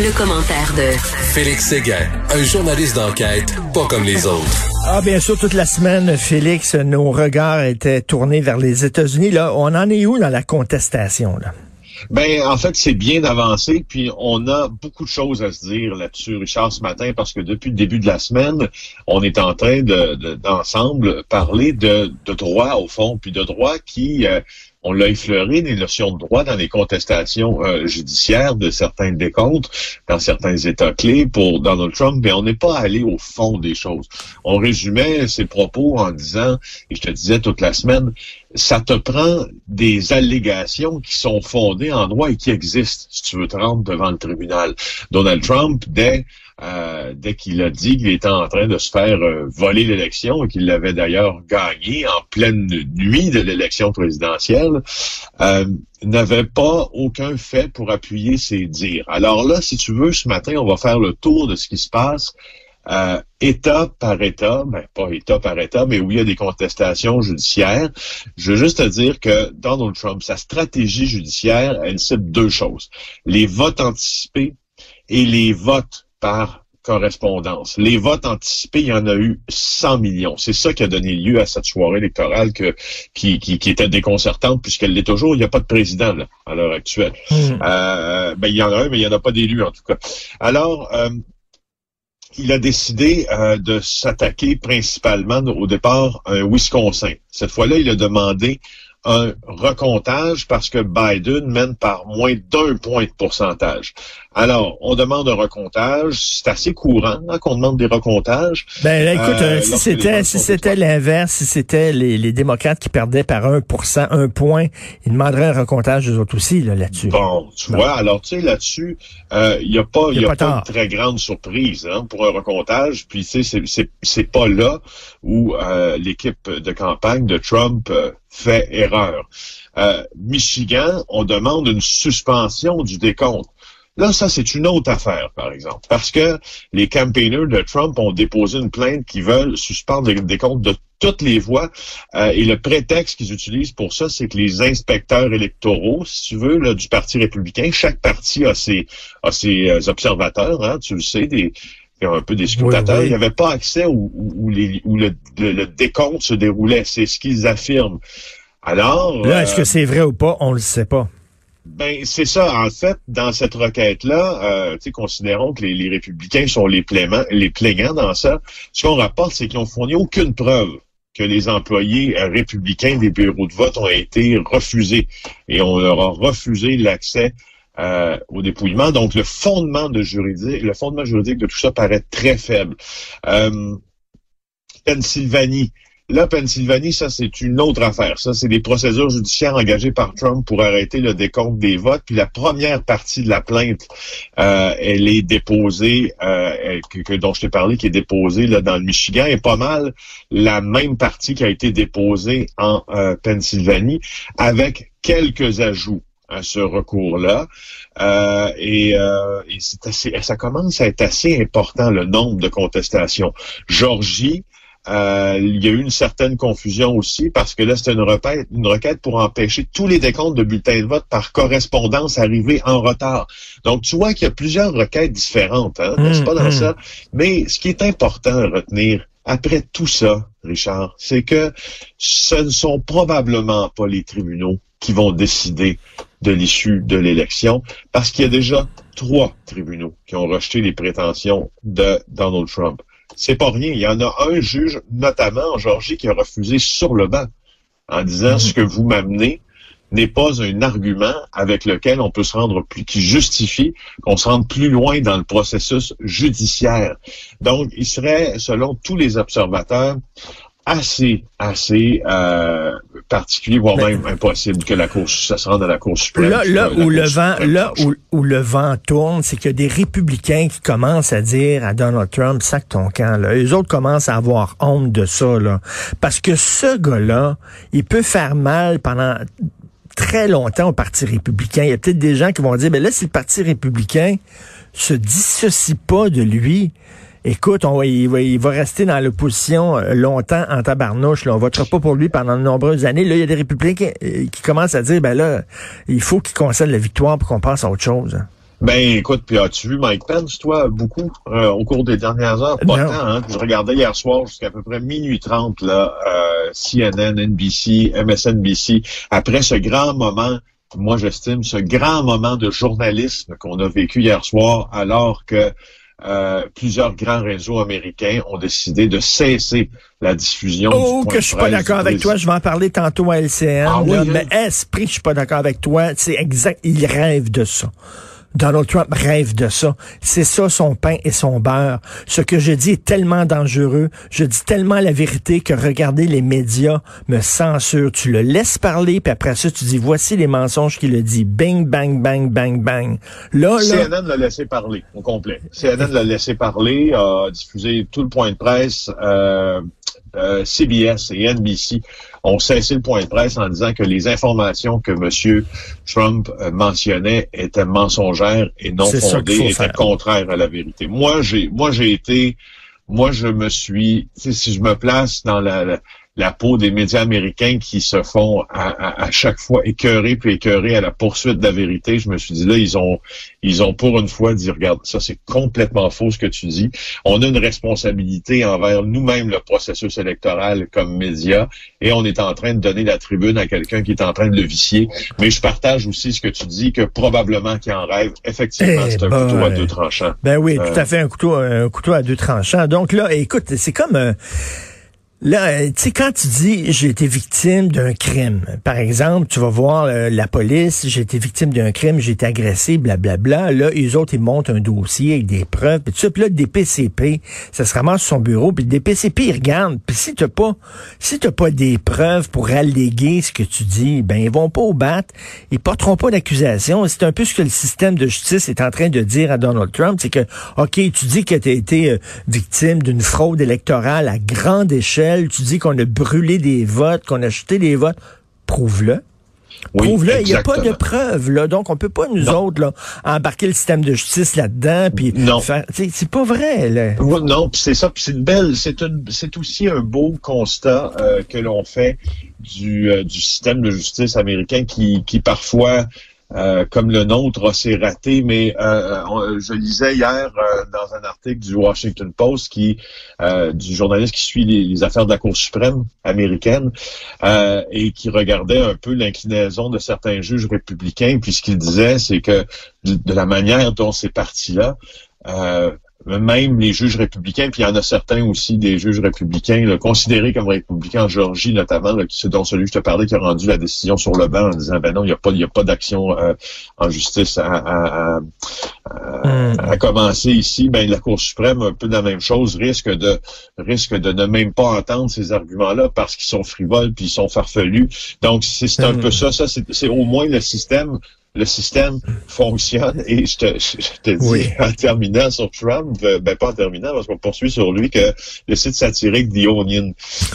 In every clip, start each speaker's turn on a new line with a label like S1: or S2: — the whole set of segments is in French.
S1: Le commentaire de
S2: Félix Séguin, un journaliste d'enquête pas comme les autres.
S3: Ah, bien sûr, toute la semaine, Félix, nos regards étaient tournés vers les États-Unis. Là, on en est où dans la contestation, là?
S4: Ben, en fait, c'est bien avancé, puis on a beaucoup de choses à se dire là-dessus, Richard, ce matin, parce que depuis le début de la semaine, on est en train de, d'ensemble parler de, de droit, au fond, puis de droit qui, euh, on l'a effleuré, des notions de droit dans les contestations euh, judiciaires de certains décomptes dans certains États clés pour Donald Trump, mais on n'est pas allé au fond des choses. On résumait ses propos en disant, et je te disais toute la semaine, ça te prend des allégations qui sont fondées en droit et qui existent si tu veux te rendre devant le tribunal. Donald Trump, dès euh, dès qu'il a dit qu'il était en train de se faire euh, voler l'élection et qu'il l'avait d'ailleurs gagné en pleine nuit de l'élection présidentielle, euh, n'avait pas aucun fait pour appuyer ses dires. Alors là, si tu veux, ce matin, on va faire le tour de ce qui se passe euh, État par État, ben pas État par État, mais où il y a des contestations judiciaires. Je veux juste te dire que Donald Trump, sa stratégie judiciaire, elle cible deux choses. Les votes anticipés et les votes par correspondance. Les votes anticipés, il y en a eu 100 millions. C'est ça qui a donné lieu à cette soirée électorale que, qui, qui, qui était déconcertante puisqu'elle l'est toujours. Il n'y a pas de président là, à l'heure actuelle. Hmm. Euh, ben, il y en a un, mais il n'y en a pas d'élu en tout cas. Alors, euh, il a décidé euh, de s'attaquer principalement au départ à Wisconsin. Cette fois-là, il a demandé un recomptage parce que Biden mène par moins d'un point de pourcentage. Alors, on demande un recomptage. C'est assez courant hein, qu'on demande des recomptages.
S3: Ben écoute, euh, si c'était si c'était l'inverse, si c'était les, les, démocrates qui perdaient par 1% un point, ils demanderaient un recomptage eux autres aussi là-dessus.
S4: bon, tu vois, alors tu sais, là-dessus, euh, il n'y a pas, y a, pas, une très grande surprise hein, pour un recomptage. Puis tu sais, c'est pas là où euh, l'équipe de campagne de Trump fait erreur. Michigan, on demande une suspension du décompte. Là, ça, c'est une autre affaire, par exemple, parce que les campaigners de Trump ont déposé une plainte qui veulent suspendre des comptes de toutes les voix. Euh, et le prétexte qu'ils utilisent pour ça, c'est que les inspecteurs électoraux, si tu veux, du Parti républicain, chaque parti a ses, a ses euh, observateurs, hein, tu le sais, des, un peu des scrutateurs, il n'y avait pas accès où, où, les, où le, le, décompte se déroulait. C'est ce qu'ils affirment. Alors.
S3: Là, est-ce que euh, c'est vrai ou pas? On le sait pas.
S4: Ben c'est ça. En fait, dans cette requête-là, euh, considérons que les, républicains sont les, plaignants, les plaignants dans ça. Ce qu'on rapporte, c'est qu'ils n'ont fourni aucune preuve que les employés euh, républicains des bureaux de vote ont été refusés et on leur a refusé l'accès euh, au dépouillement. Donc le fondement de juridique, le fondement juridique de tout ça paraît très faible. Euh, Pennsylvanie, Là, Pennsylvanie, ça, c'est une autre affaire. Ça, c'est des procédures judiciaires engagées par Trump pour arrêter le décompte des votes. Puis la première partie de la plainte, euh, elle est déposée, que, dont je t'ai parlé, qui est déposée là, dans le Michigan, et pas mal la même partie qui a été déposée en Pennsylvanie, avec quelques ajouts à ce recours-là. Euh, et, euh, et assez, ça commence à être assez important, le nombre de contestations. Georgie, euh, il y a eu une certaine confusion aussi parce que là, c'était une requête, une requête pour empêcher tous les décomptes de bulletins de vote par correspondance arrivés en retard. Donc, tu vois qu'il y a plusieurs requêtes différentes, hein, n'est-ce pas, dans mmh, ça? Mais ce qui est important à retenir après tout ça, Richard, c'est que ce ne sont probablement pas les tribunaux qui vont décider de l'issue de l'élection parce qu'il y a déjà trois tribunaux qui ont rejeté les prétentions de Donald Trump c'est pas rien. Il y en a un juge, notamment en Georgie, qui a refusé sur le banc en disant mhm. ce que vous m'amenez n'est pas un argument avec lequel on peut se rendre plus, qui justifie qu'on se rende plus loin dans le processus judiciaire. Donc, il serait, selon tous les observateurs, assez, assez euh, particulier, voire même impossible que la course, ça se rende à la Cour suprême.
S3: Là, là où le vent, là où, où, le vent tourne, c'est qu'il y a des républicains qui commencent à dire à Donald Trump, sac ton camp. Là. Les autres commencent à avoir honte de ça, là, parce que ce gars-là, il peut faire mal pendant très longtemps au Parti républicain. Il y a peut-être des gens qui vont dire, ben là, si le Parti républicain se dissocie pas de lui, écoute, on, il, va, il va rester dans l'opposition euh, longtemps en tabarnouche. Là. On votera pas pour lui pendant de nombreuses années. Là, il y a des républicains qui, euh, commencent à dire, ben là, il faut qu'il concède la victoire pour qu'on passe à autre chose. Hein.
S4: Ben écoute, puis as-tu vu Mike Pence, toi, beaucoup euh, au cours des dernières heures? Pas tant, hein? Je regardais hier soir jusqu'à peu près minuit 30, là, euh, CNN, NBC, MSNBC, après ce grand moment moi j'estime ce grand moment de journalisme qu'on a vécu hier soir alors que euh, plusieurs grands réseaux américains ont décidé de cesser la diffusion.
S3: Oh, que je suis pas d'accord avec toi. Je vais en parler tantôt à LCN. Ah hein? Mais esprit, je suis pas d'accord avec toi. C'est exact. Il rêve de ça. Donald Trump rêve de ça. C'est ça son pain et son beurre. Ce que je dis est tellement dangereux. Je dis tellement la vérité que regarder les médias me censure. Tu le laisses parler, puis après ça, tu dis voici les mensonges qu'il a dit. Bing, bang, bang, bang, bang.
S4: Là, là... CNN l'a laissé parler au complet. CNN l'a laissé parler, a diffusé tout le point de presse. Euh, euh, CBS et NBC ont cessé le point de presse en disant que les informations que M. Trump euh, mentionnait étaient mensongères et non fondées, étaient contraires à la vérité. Moi, j'ai, moi, j'ai été, moi, je me suis, si je me place dans la la peau des médias américains qui se font à, à, chaque fois écœurer puis écœurer à la poursuite de la vérité. Je me suis dit là, ils ont ils ont pour une fois dit regarde, ça c'est complètement faux ce que tu dis. On a une responsabilité envers nous-mêmes le processus électoral comme médias et on est en train de donner la tribune à quelqu'un qui est en train de le vicier. Mais je partage aussi ce que tu dis que probablement qu'il en rêve. Effectivement, eh c'est un couteau à deux tranchants.
S3: Ben oui, tout à euh, fait un couteau un couteau à deux tranchants. Donc là, écoute, c'est comme euh, Là, euh, tu sais, quand tu dis j'ai été victime d'un crime, par exemple, tu vas voir euh, la police, j'ai été victime d'un crime, j'ai été agressé, blablabla. Là, les autres, ils montent un dossier avec des preuves, puis tout ça. Puis là, le DPCP, ça se ramasse sur son bureau, puis le DPCP, il regarde. Puis si t'as pas, si t'as pas des preuves pour alléguer ce que tu dis, ben ils vont pas au bat, ils porteront pas d'accusation. C'est un peu ce que le système de justice est en train de dire à Donald Trump, c'est que, ok, tu dis que tu as été euh, victime d'une fraude électorale à grande échelle tu dis qu'on a brûlé des votes, qu'on a acheté des votes. Prouve-le. Prouve-le. Il n'y a pas de preuves, là. Donc, on peut pas, nous autres, là, embarquer le système de justice là-dedans, puis. C'est pas vrai, là.
S4: Non, c'est ça. c'est une belle... C'est aussi un beau constat euh, que l'on fait du, euh, du système de justice américain qui, qui parfois euh, comme le nôtre s'est raté, mais euh, euh, je lisais hier dans un article du Washington Post qui du journaliste qui suit les, affaires de la Cour suprême américaine et qui regardait un peu l'inclinaison de certains juges républicains. Puis ce qu'il disait, c'est que de, la manière dont c'est parti là, même les juges républicains, puis il y en a certains aussi des juges républicains considérés comme républicains en Géorgie notamment, là, dont celui que je te parlais qui a rendu la décision sur le banc en disant ben non, il n'y a pas, il y a pas d'action euh, en justice à, à, à, à, commencer ici. Ben la Cour suprême, un peu de la même chose, risque de risque de ne même pas entendre ces arguments-là parce qu'ils sont frivoles puis ils sont farfelus. Donc c'est un peu ça, ça c'est au moins le système le système fonctionne et je te, je te dis en terminant sur Trump, euh, ben pas en terminant parce qu'on poursuit sur lui que le site satirique The Onion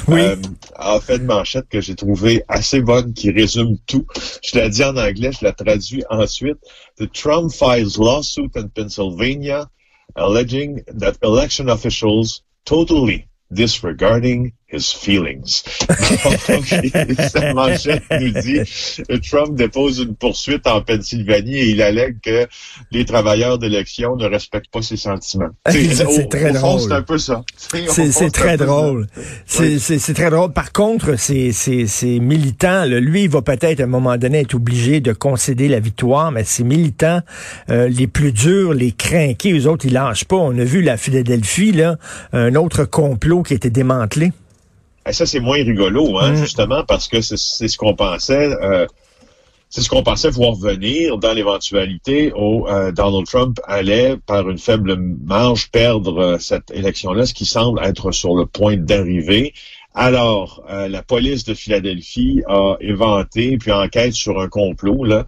S4: euh, a fait une manchette que j'ai trouvée assez bonne qui résume tout. Je l'ai dit en anglais, je la traduis ensuite. The Trump files lawsuit in Pennsylvania alleging that election officials totally disregarding his feelings. Manchette nous dit Trump dépose une poursuite en Pennsylvanie et il allègue que les travailleurs d'élection ne respectent pas ses sentiments.
S3: C'est très drôle.
S4: C'est un peu ça.
S3: C'est très drôle. C'est très drôle. Par contre, ces militants, lui, il va peut-être à un moment donné être obligé de concéder la victoire, mais ces militants, euh, les plus durs, les crainqués, eux autres, ils lâchent pas. On a vu la Philadelphie, là, un autre complot qui a été démantelé.
S4: Et ça, c'est moins rigolo, hein, mm. justement, parce que c'est ce qu'on pensait. Euh, c'est ce qu'on pensait voir venir dans l'éventualité où euh, Donald Trump allait, par une faible marge, perdre euh, cette élection-là, ce qui semble être sur le point d'arriver. Alors, la police de Philadelphie a éventé puis enquête sur un complot là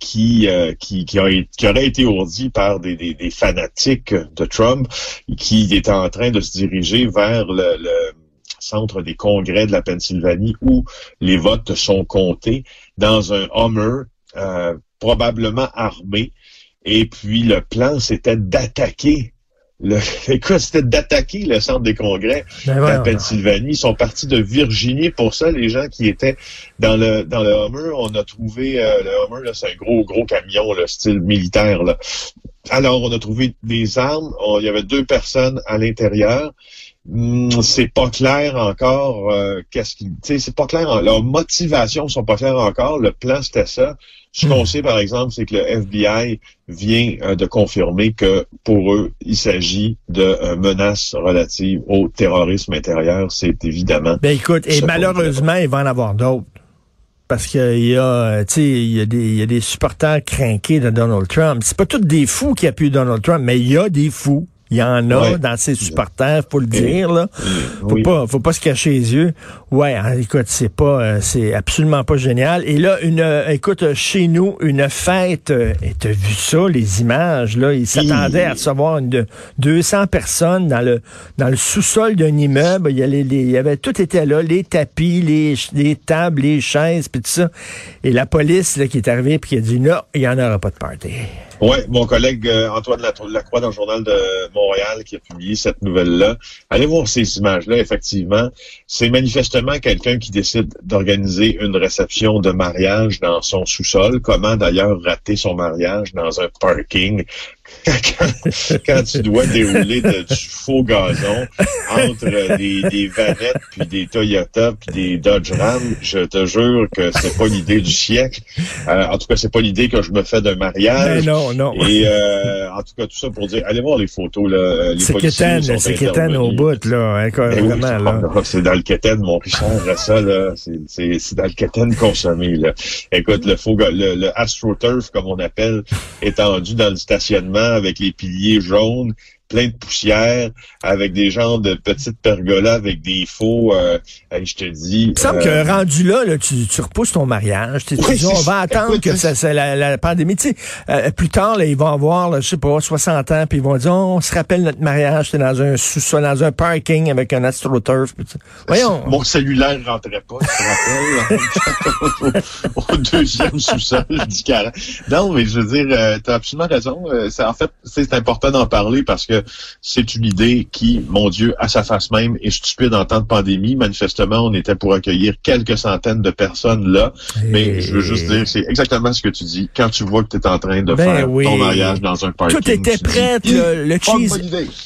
S4: qui, qui, qui, aurait été ourdi par des, des, fanatiques de Trump qui est en train de se diriger vers le, le centre des congrès de la Pennsylvanie où les votes sont comptés dans un Hummer euh, probablement armé. Et puis le plan, c'était d'attaquer le, écoute, c'était d'attaquer le centre des congrès
S3: Ben
S4: de la. Pennsylvanie. Ils sont partis de Virginie pour ça. Les gens qui étaient dans le dans le Hummer, on a trouvé euh, le Hummer, là, c'est un gros gros camion, le style militaire. Là. Alors, on a trouvé des armes. On- il y avait deux personnes à l'intérieur. Hmm, c'est pas clair encore. euh, qu'est-ce qui, c'est pas clair. en- Leurs motivations sont pas claires encore. Le plan c'était ça. Ce qu'on
S3: Hmm.
S4: sait, par exemple, c'est que le FBI vient euh, de confirmer que pour eux, il s'agit de euh, menaces relatives au terrorisme intérieur. C'est évidemment.
S3: Ben écoute, et malheureusement, il va en avoir d'autres. Parce qu'il y a, tu sais, il y a des, il y a des supporters craqués de Donald Trump. C'est pas tous des fous qui appuient Donald Trump, mais il y a des fous. Il y en a
S4: Ouais.
S3: dans ses supporters, faut le dire, là. Faut
S4: Oui.
S3: pas, faut pas se cacher les yeux. Ouais, hein, écoute, c'est pas, euh, c'est absolument pas génial. Et là, une, euh, écoute, euh, chez nous, une fête, euh, et t'as vu ça, les images, là, ils s'attendaient à recevoir une de 200 personnes dans le, dans le sous-sol d'un immeuble. Il y, les- les- il y avait, tout était là, les tapis, les, les tables, les chaises, puis tout ça. Et la police, là, qui est arrivée, puis qui a dit, non, il y en aura pas de party.
S4: Ouais, mon collègue euh, Antoine Lacroix dans le journal de Montréal qui a publié cette nouvelle-là. Allez voir ces images-là, effectivement. C'est manifestement quelqu'un qui décide d'organiser une réception de mariage dans son sous-sol. Comment d'ailleurs rater son mariage dans un parking? Quand, quand tu dois dérouler de- du faux gazon entre euh, des, des vanettes puis des Toyota puis des Dodge Ram. Je te jure que c'est pas l'idée du siècle. Euh, en tout cas, c'est pas l'idée que je me fais d'un mariage.
S3: Ben non, non.
S4: Et euh, en tout cas, tout ça pour dire, allez voir les photos. Là, les
S3: C'est quétaine, au bout, là. hein, quoi,
S4: Ben oui,
S3: vraiment,
S4: c'est
S3: là.
S4: dans le quétaine, mon Richard, ça, là. C'est- C'est c'est dans le quétaine consommé, là. Écoute, le faux, le, le AstroTurf, comme on appelle, étendu dans le stationnement avec les piliers jaunes, plein de poussière, avec des genres de petites pergolas avec des faux, euh, je te dis.
S3: Il me semble
S4: euh,
S3: que rendu là, là, tu, tu repousses ton mariage. Tu, tu
S4: Oui,
S3: dis, on va attendre
S4: écoute,
S3: que ça, ça- la, la pandémie. Tu sais, euh, plus tard, là, ils vont avoir, là, je sais pas, 60 ans, puis ils vont dire, Oh, on se rappelle notre mariage, c'était dans un sous-sol, dans un parking avec un astroturf. puis tu- Voyons.
S4: Mon cellulaire rentrait pas, tu te rappelles? au, au deuxième sous-sol du carré. Non, mais je veux dire, tu as absolument raison. Euh, c'est- en fait, c'est important d'en parler parce que c'est une idée qui, mon Dieu, à sa face même, est stupide en temps de pandémie. Manifestement, on était pour accueillir quelques centaines de personnes là. Mais je veux juste dire, c'est exactement ce que tu dis. Quand tu vois que tu es en train de
S3: Ben
S4: faire
S3: oui.
S4: ton mariage dans un parking,
S3: Tout était
S4: dis,
S3: prêt, le,
S4: une
S3: cheese,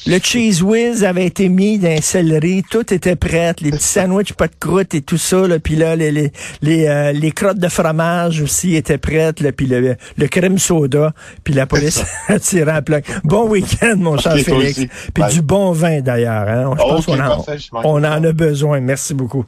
S3: le cheese whiz avait été mis dans un céleri, tout était prêt, les petits sandwichs pas de croûte et tout ça, là, puis là les les les, euh, les crottes de fromage aussi étaient prêtes, là, puis le, le crème soda, puis la police a tiré à plein. Bon week-end mon cher Félix, puis du bon vin d'ailleurs, hein. Je pense
S4: Ok,
S3: qu'on en, on en a besoin. Merci beaucoup.